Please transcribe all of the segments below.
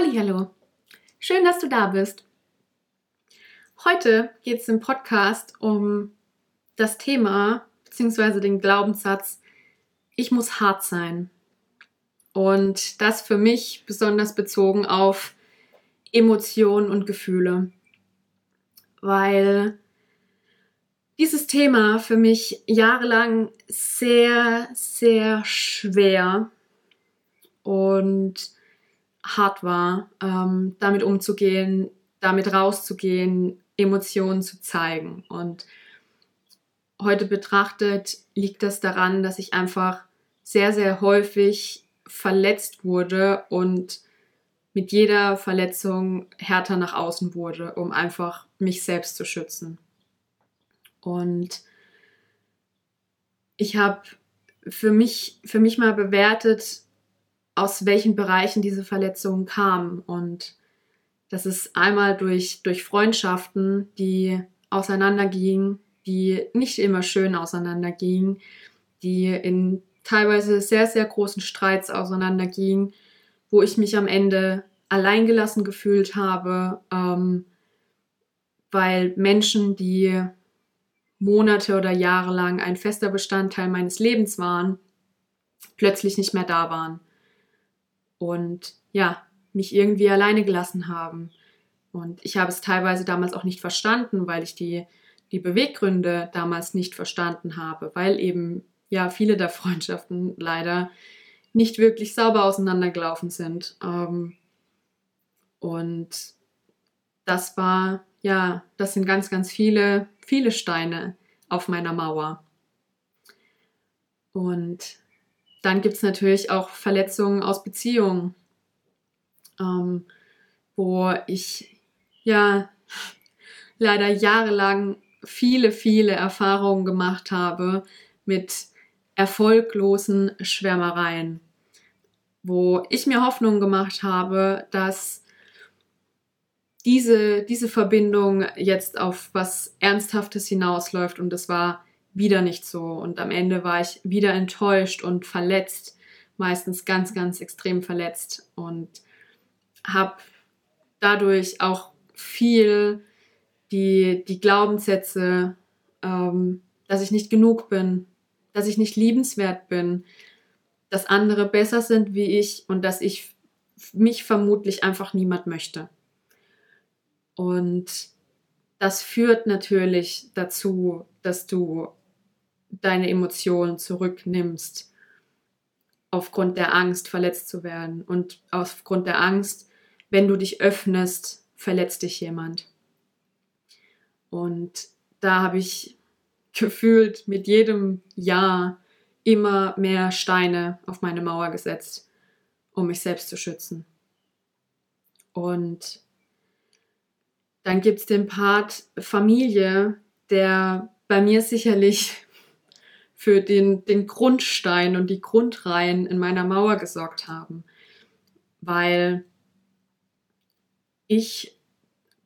Hallo, schön, dass du da bist. Heute geht es im Podcast um das Thema bzw. den Glaubenssatz, ich muss hart sein. Und das für mich besonders bezogen auf Emotionen und Gefühle. Weil dieses Thema für mich jahrelang sehr, sehr schwer und hart war, ähm, damit umzugehen, damit rauszugehen, Emotionen zu zeigen. Und heute betrachtet liegt das daran, dass ich einfach sehr, sehr häufig verletzt wurde und mit jeder Verletzung härter nach außen wurde, um einfach mich selbst zu schützen. Und ich habe für mich, für mich mal bewertet, aus welchen Bereichen diese Verletzungen kamen. Und das ist einmal durch, durch Freundschaften, die auseinandergingen, die nicht immer schön auseinandergingen, die in teilweise sehr, sehr großen Streits auseinandergingen, wo ich mich am Ende alleingelassen gefühlt habe, ähm, weil Menschen, die Monate oder Jahre lang ein fester Bestandteil meines Lebens waren, plötzlich nicht mehr da waren und ja, mich irgendwie alleine gelassen haben. Und ich habe es teilweise damals auch nicht verstanden, weil ich die, die Beweggründe damals nicht verstanden habe, weil eben ja viele der Freundschaften leider nicht wirklich sauber auseinandergelaufen sind. Ähm, und das war, ja, das sind ganz, ganz viele, viele Steine auf meiner Mauer. Und dann gibt es natürlich auch Verletzungen aus Beziehungen, ähm, wo ich ja leider jahrelang viele, viele Erfahrungen gemacht habe mit erfolglosen Schwärmereien, wo ich mir Hoffnung gemacht habe, dass diese, diese Verbindung jetzt auf was Ernsthaftes hinausläuft. Und es war wieder nicht so. Und am Ende war ich wieder enttäuscht und verletzt, meistens ganz, ganz extrem verletzt und habe dadurch auch viel die, die Glaubenssätze, ähm, dass ich nicht genug bin, dass ich nicht liebenswert bin, dass andere besser sind wie ich und dass ich mich vermutlich einfach niemand möchte. Und das führt natürlich dazu, dass du deine Emotionen zurücknimmst, aufgrund der Angst verletzt zu werden. Und aufgrund der Angst, wenn du dich öffnest, verletzt dich jemand. Und da habe ich gefühlt mit jedem Jahr immer mehr Steine auf meine Mauer gesetzt, um mich selbst zu schützen. Und dann gibt es den Part Familie, der bei mir sicherlich für den, den Grundstein und die Grundreihen in meiner Mauer gesorgt haben, weil ich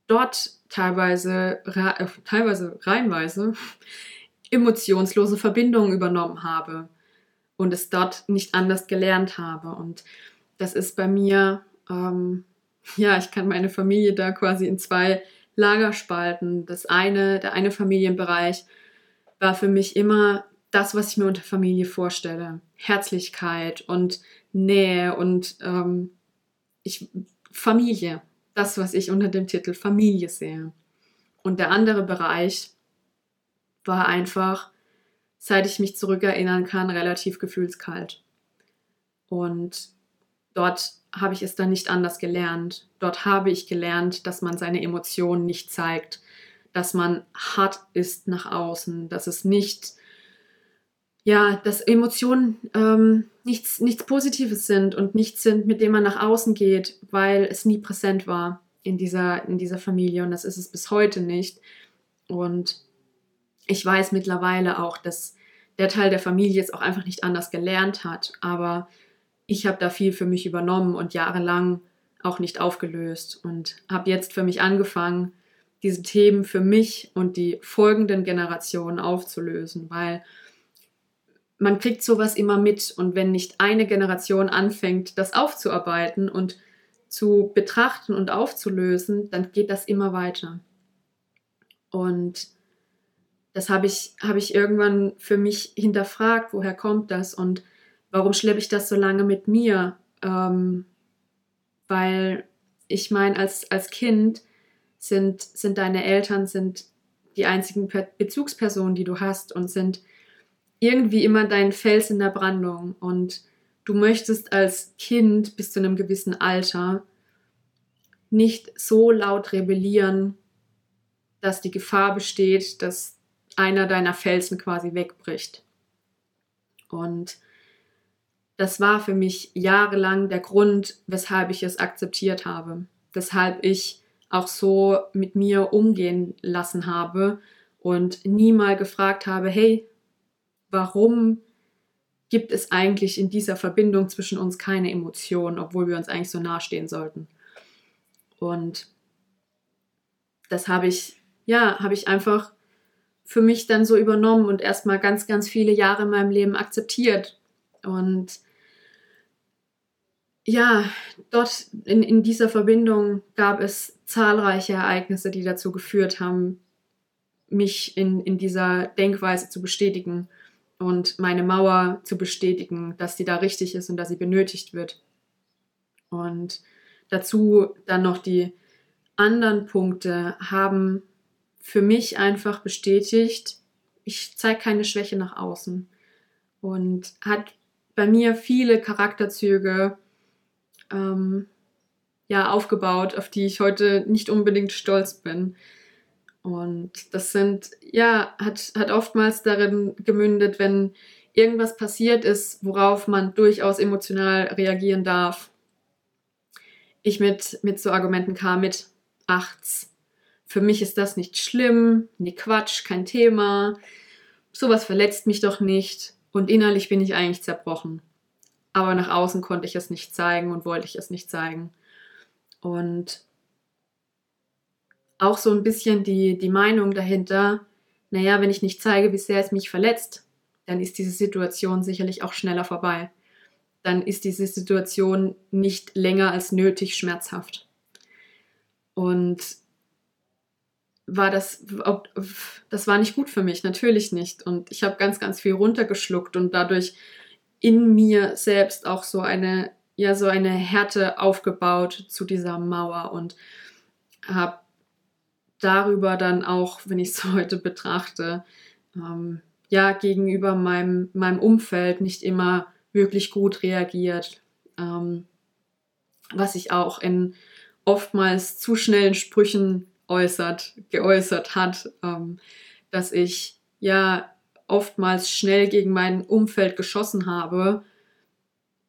dort teilweise, äh, teilweise reihenweise emotionslose Verbindungen übernommen habe und es dort nicht anders gelernt habe. Und das ist bei mir, ähm, ja, ich kann meine Familie da quasi in zwei Lager spalten. Das eine, der eine Familienbereich war für mich immer das, was ich mir unter Familie vorstelle. Herzlichkeit und Nähe und ähm, ich, Familie. Das, was ich unter dem Titel Familie sehe. Und der andere Bereich war einfach, seit ich mich zurückerinnern kann, relativ gefühlskalt. Und dort habe ich es dann nicht anders gelernt. Dort habe ich gelernt, dass man seine Emotionen nicht zeigt, dass man hart ist nach außen, dass es nicht ja, dass Emotionen ähm, nichts, nichts Positives sind und nichts sind, mit dem man nach außen geht, weil es nie präsent war in dieser, in dieser Familie und das ist es bis heute nicht. Und ich weiß mittlerweile auch, dass der Teil der Familie es auch einfach nicht anders gelernt hat, aber ich habe da viel für mich übernommen und jahrelang auch nicht aufgelöst und habe jetzt für mich angefangen, diese Themen für mich und die folgenden Generationen aufzulösen, weil man kriegt sowas immer mit und wenn nicht eine Generation anfängt, das aufzuarbeiten und zu betrachten und aufzulösen, dann geht das immer weiter. Und das habe ich, hab ich irgendwann für mich hinterfragt, woher kommt das und warum schleppe ich das so lange mit mir? Ähm, weil ich meine, als, als Kind sind, sind deine Eltern sind die einzigen Bezugspersonen, die du hast und sind irgendwie immer dein Fels in der Brandung. Und du möchtest als Kind bis zu einem gewissen Alter nicht so laut rebellieren, dass die Gefahr besteht, dass einer deiner Felsen quasi wegbricht. Und das war für mich jahrelang der Grund, weshalb ich es akzeptiert habe, weshalb ich auch so mit mir umgehen lassen habe und nie mal gefragt habe, hey, warum gibt es eigentlich in dieser Verbindung zwischen uns keine Emotionen, obwohl wir uns eigentlich so nahestehen sollten. Und das habe ich, ja, habe ich einfach für mich dann so übernommen und erstmal ganz, ganz viele Jahre in meinem Leben akzeptiert. Und ja, dort in, in dieser Verbindung gab es zahlreiche Ereignisse, die dazu geführt haben, mich in, in dieser Denkweise zu bestätigen und meine Mauer zu bestätigen, dass sie da richtig ist und dass sie benötigt wird. Und dazu dann noch die anderen Punkte haben für mich einfach bestätigt, ich zeige keine Schwäche nach außen und hat bei mir viele Charakterzüge ähm, ja, aufgebaut, auf die ich heute nicht unbedingt stolz bin. Und das sind, ja, hat, hat oftmals darin gemündet, wenn irgendwas passiert ist, worauf man durchaus emotional reagieren darf. Ich mit, mit so Argumenten kam mit, achts. Für mich ist das nicht schlimm, nee, Quatsch, kein Thema. Sowas verletzt mich doch nicht. Und innerlich bin ich eigentlich zerbrochen aber nach außen konnte ich es nicht zeigen und wollte ich es nicht zeigen. Und auch so ein bisschen die, die Meinung dahinter, naja, wenn ich nicht zeige, wie sehr es mich verletzt, dann ist diese Situation sicherlich auch schneller vorbei. Dann ist diese Situation nicht länger als nötig schmerzhaft. Und war das, das war nicht gut für mich, natürlich nicht. Und ich habe ganz, ganz viel runtergeschluckt und dadurch in mir selbst auch so eine, ja, so eine Härte aufgebaut zu dieser Mauer und habe darüber dann auch, wenn ich es heute betrachte, ähm, ja, gegenüber meinem, meinem Umfeld nicht immer wirklich gut reagiert. Ähm, was sich auch in oftmals zu schnellen Sprüchen äußert, geäußert hat, ähm, dass ich ja oftmals schnell gegen mein Umfeld geschossen habe,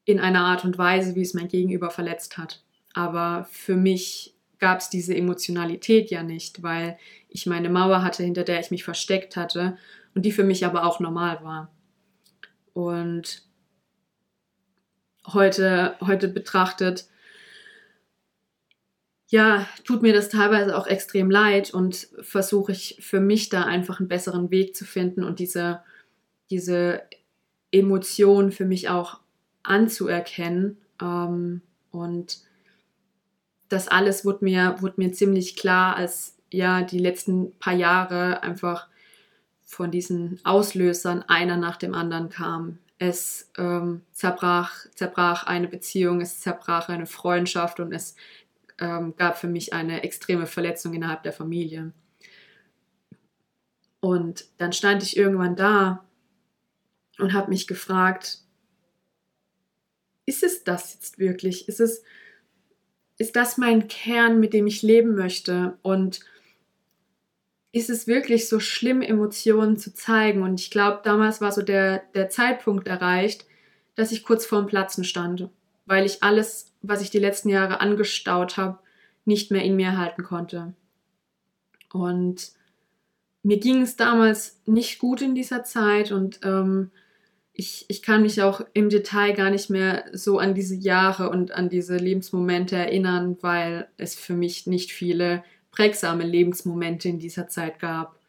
in einer Art und Weise, wie es mein Gegenüber verletzt hat. Aber für mich gab es diese Emotionalität ja nicht, weil ich meine Mauer hatte, hinter der ich mich versteckt hatte und die für mich aber auch normal war. Und heute, heute betrachtet ja, tut mir das teilweise auch extrem leid und versuche ich für mich da einfach einen besseren Weg zu finden und diese, diese Emotion für mich auch anzuerkennen. Ähm, und das alles wurde mir, wurde mir ziemlich klar, als ja die letzten paar Jahre einfach von diesen Auslösern einer nach dem anderen kam. Es ähm, zerbrach, zerbrach eine Beziehung, es zerbrach eine Freundschaft und es ähm, gab für mich eine extreme Verletzung innerhalb der Familie. Und dann stand ich irgendwann da und habe mich gefragt, ist es das jetzt wirklich? Ist es, ist das mein Kern, mit dem ich leben möchte? Und ist es wirklich so schlimm, Emotionen zu zeigen? Und ich glaube, damals war so der, der Zeitpunkt erreicht, dass ich kurz vorm Platzen stand, weil ich alles was ich die letzten Jahre angestaut habe, nicht mehr in mir halten konnte. Und mir ging es damals nicht gut in dieser Zeit und ähm, ich, ich kann mich auch im Detail gar nicht mehr so an diese Jahre und an diese Lebensmomente erinnern, weil es für mich nicht viele prägsame Lebensmomente in dieser Zeit gab,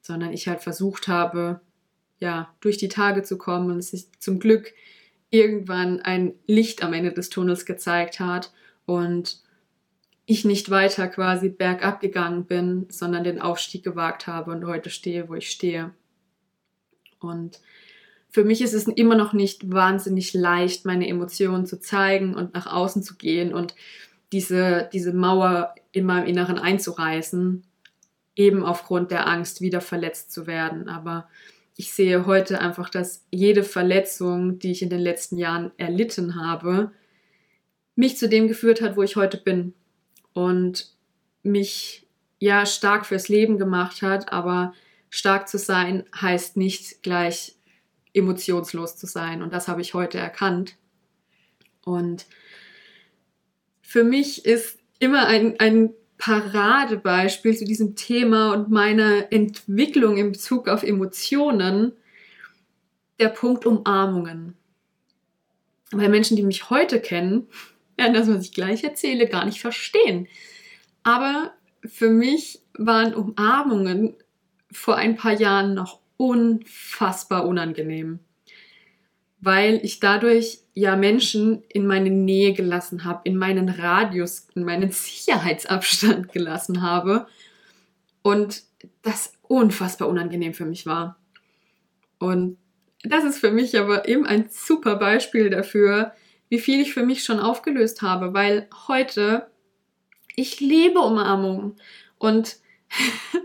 sondern ich halt versucht habe, ja, durch die Tage zu kommen und es sich zum Glück irgendwann ein Licht am Ende des Tunnels gezeigt hat und ich nicht weiter quasi bergab gegangen bin, sondern den Aufstieg gewagt habe und heute stehe, wo ich stehe. Und für mich ist es immer noch nicht wahnsinnig leicht, meine Emotionen zu zeigen und nach außen zu gehen und diese, diese Mauer in meinem Inneren einzureißen, eben aufgrund der Angst, wieder verletzt zu werden. Aber ich sehe heute einfach, dass jede Verletzung, die ich in den letzten Jahren erlitten habe, mich zu dem geführt hat, wo ich heute bin. Und mich ja stark fürs Leben gemacht hat, aber stark zu sein heißt nicht gleich emotionslos zu sein. Und das habe ich heute erkannt. Und für mich ist immer ein, ein Paradebeispiel zu diesem Thema und meiner Entwicklung in Bezug auf Emotionen der Punkt Umarmungen. Weil Menschen, die mich heute kennen, werden das, was ich gleich erzähle, gar nicht verstehen. Aber für mich waren Umarmungen vor ein paar Jahren noch unfassbar unangenehm, weil ich dadurch ja Menschen in meine Nähe gelassen habe, in meinen Radius, in meinen Sicherheitsabstand gelassen habe. Und das unfassbar unangenehm für mich war. Und das ist für mich aber eben ein super Beispiel dafür, wie viel ich für mich schon aufgelöst habe, weil heute ich liebe Umarmung und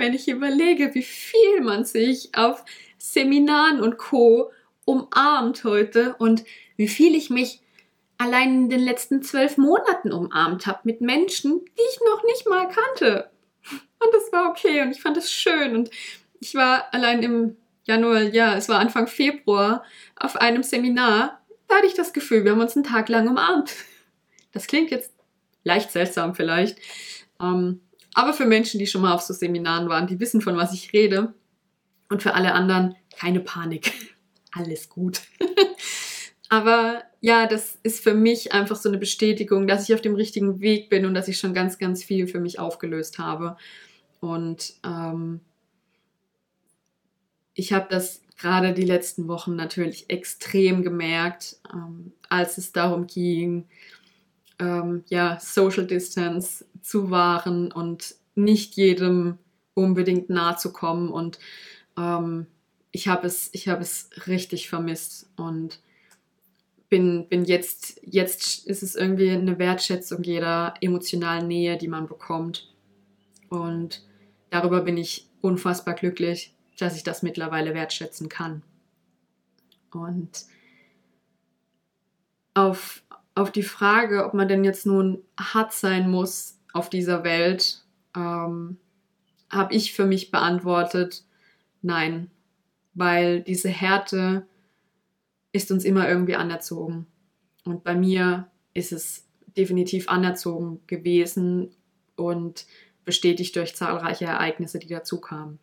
wenn ich überlege, wie viel man sich auf Seminaren und Co. umarmt heute und wie viel ich mich allein in den letzten zwölf Monaten umarmt habe mit Menschen, die ich noch nicht mal kannte. Und das war okay und ich fand es schön und ich war allein im Januar, ja, es war Anfang Februar auf einem Seminar, da hatte ich das Gefühl, wir haben uns einen Tag lang umarmt. Das klingt jetzt leicht seltsam vielleicht, ähm, aber für Menschen, die schon mal auf so Seminaren waren, die wissen, von was ich rede. Und für alle anderen, keine Panik. Alles gut. Aber ja, das ist für mich einfach so eine Bestätigung, dass ich auf dem richtigen Weg bin und dass ich schon ganz, ganz viel für mich aufgelöst habe. Und ähm, ich habe das gerade die letzten Wochen natürlich extrem gemerkt, ähm, als es darum ging, ähm, ja, Social Distance zu wahren und nicht jedem unbedingt nahe zu kommen. Und ähm, ich habe es, habe es richtig vermisst und bin, bin jetzt, jetzt ist es irgendwie eine Wertschätzung jeder emotionalen Nähe, die man bekommt. Und darüber bin ich unfassbar glücklich, dass ich das mittlerweile wertschätzen kann. Und auf, auf die Frage, ob man denn jetzt nun hart sein muss auf dieser Welt, ähm, habe ich für mich beantwortet, nein, weil diese Härte ist uns immer irgendwie anerzogen. Und bei mir ist es definitiv anerzogen gewesen und bestätigt durch zahlreiche Ereignisse, die dazu kamen.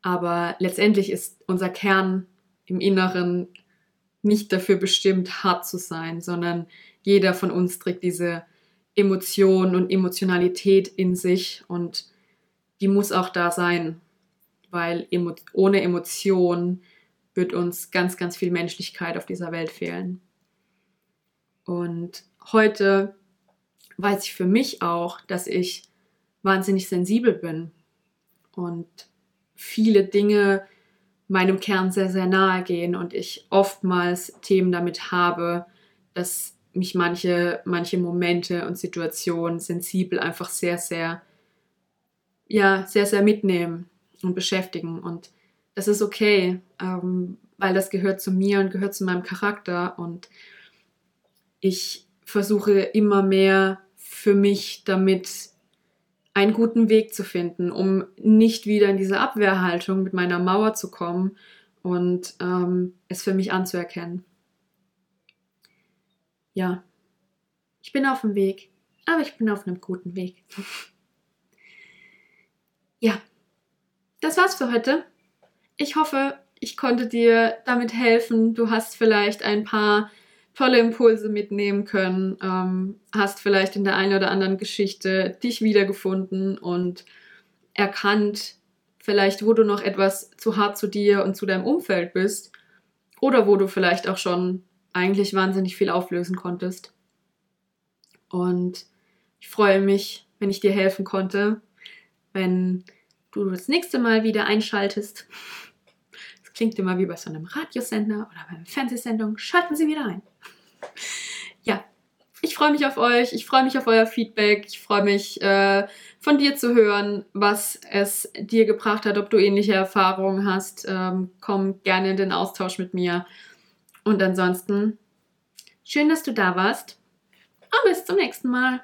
Aber letztendlich ist unser Kern im Inneren nicht dafür bestimmt, hart zu sein, sondern jeder von uns trägt diese Emotion und Emotionalität in sich und die muss auch da sein, weil emo ohne Emotion wird uns ganz, ganz viel Menschlichkeit auf dieser Welt fehlen. Und heute weiß ich für mich auch, dass ich wahnsinnig sensibel bin und viele Dinge meinem Kern sehr, sehr nahe gehen und ich oftmals Themen damit habe, dass mich manche, manche Momente und Situationen sensibel einfach sehr, sehr, ja, sehr, sehr mitnehmen und beschäftigen. Und das ist okay, ähm, weil das gehört zu mir und gehört zu meinem Charakter. Und ich versuche immer mehr für mich damit einen guten Weg zu finden, um nicht wieder in diese Abwehrhaltung mit meiner Mauer zu kommen und ähm, es für mich anzuerkennen. Ja, ich bin auf dem Weg, aber ich bin auf einem guten Weg. ja, das war's für heute. Ich hoffe, ich konnte dir damit helfen. Du hast vielleicht ein paar tolle Impulse mitnehmen können, ähm, hast vielleicht in der einen oder anderen Geschichte dich wiedergefunden und erkannt, vielleicht wo du noch etwas zu hart zu dir und zu deinem Umfeld bist oder wo du vielleicht auch schon eigentlich wahnsinnig viel auflösen konntest. Und ich freue mich, wenn ich dir helfen konnte, wenn du das nächste Mal wieder einschaltest. Klingt immer wie bei so einem Radiosender oder bei einer Fernsehsendung. Schalten Sie wieder ein. Ja, ich freue mich auf euch. Ich freue mich auf euer Feedback. Ich freue mich, äh, von dir zu hören, was es dir gebracht hat, ob du ähnliche Erfahrungen hast. Ähm, komm gerne in den Austausch mit mir. Und ansonsten, schön, dass du da warst. Und bis zum nächsten Mal.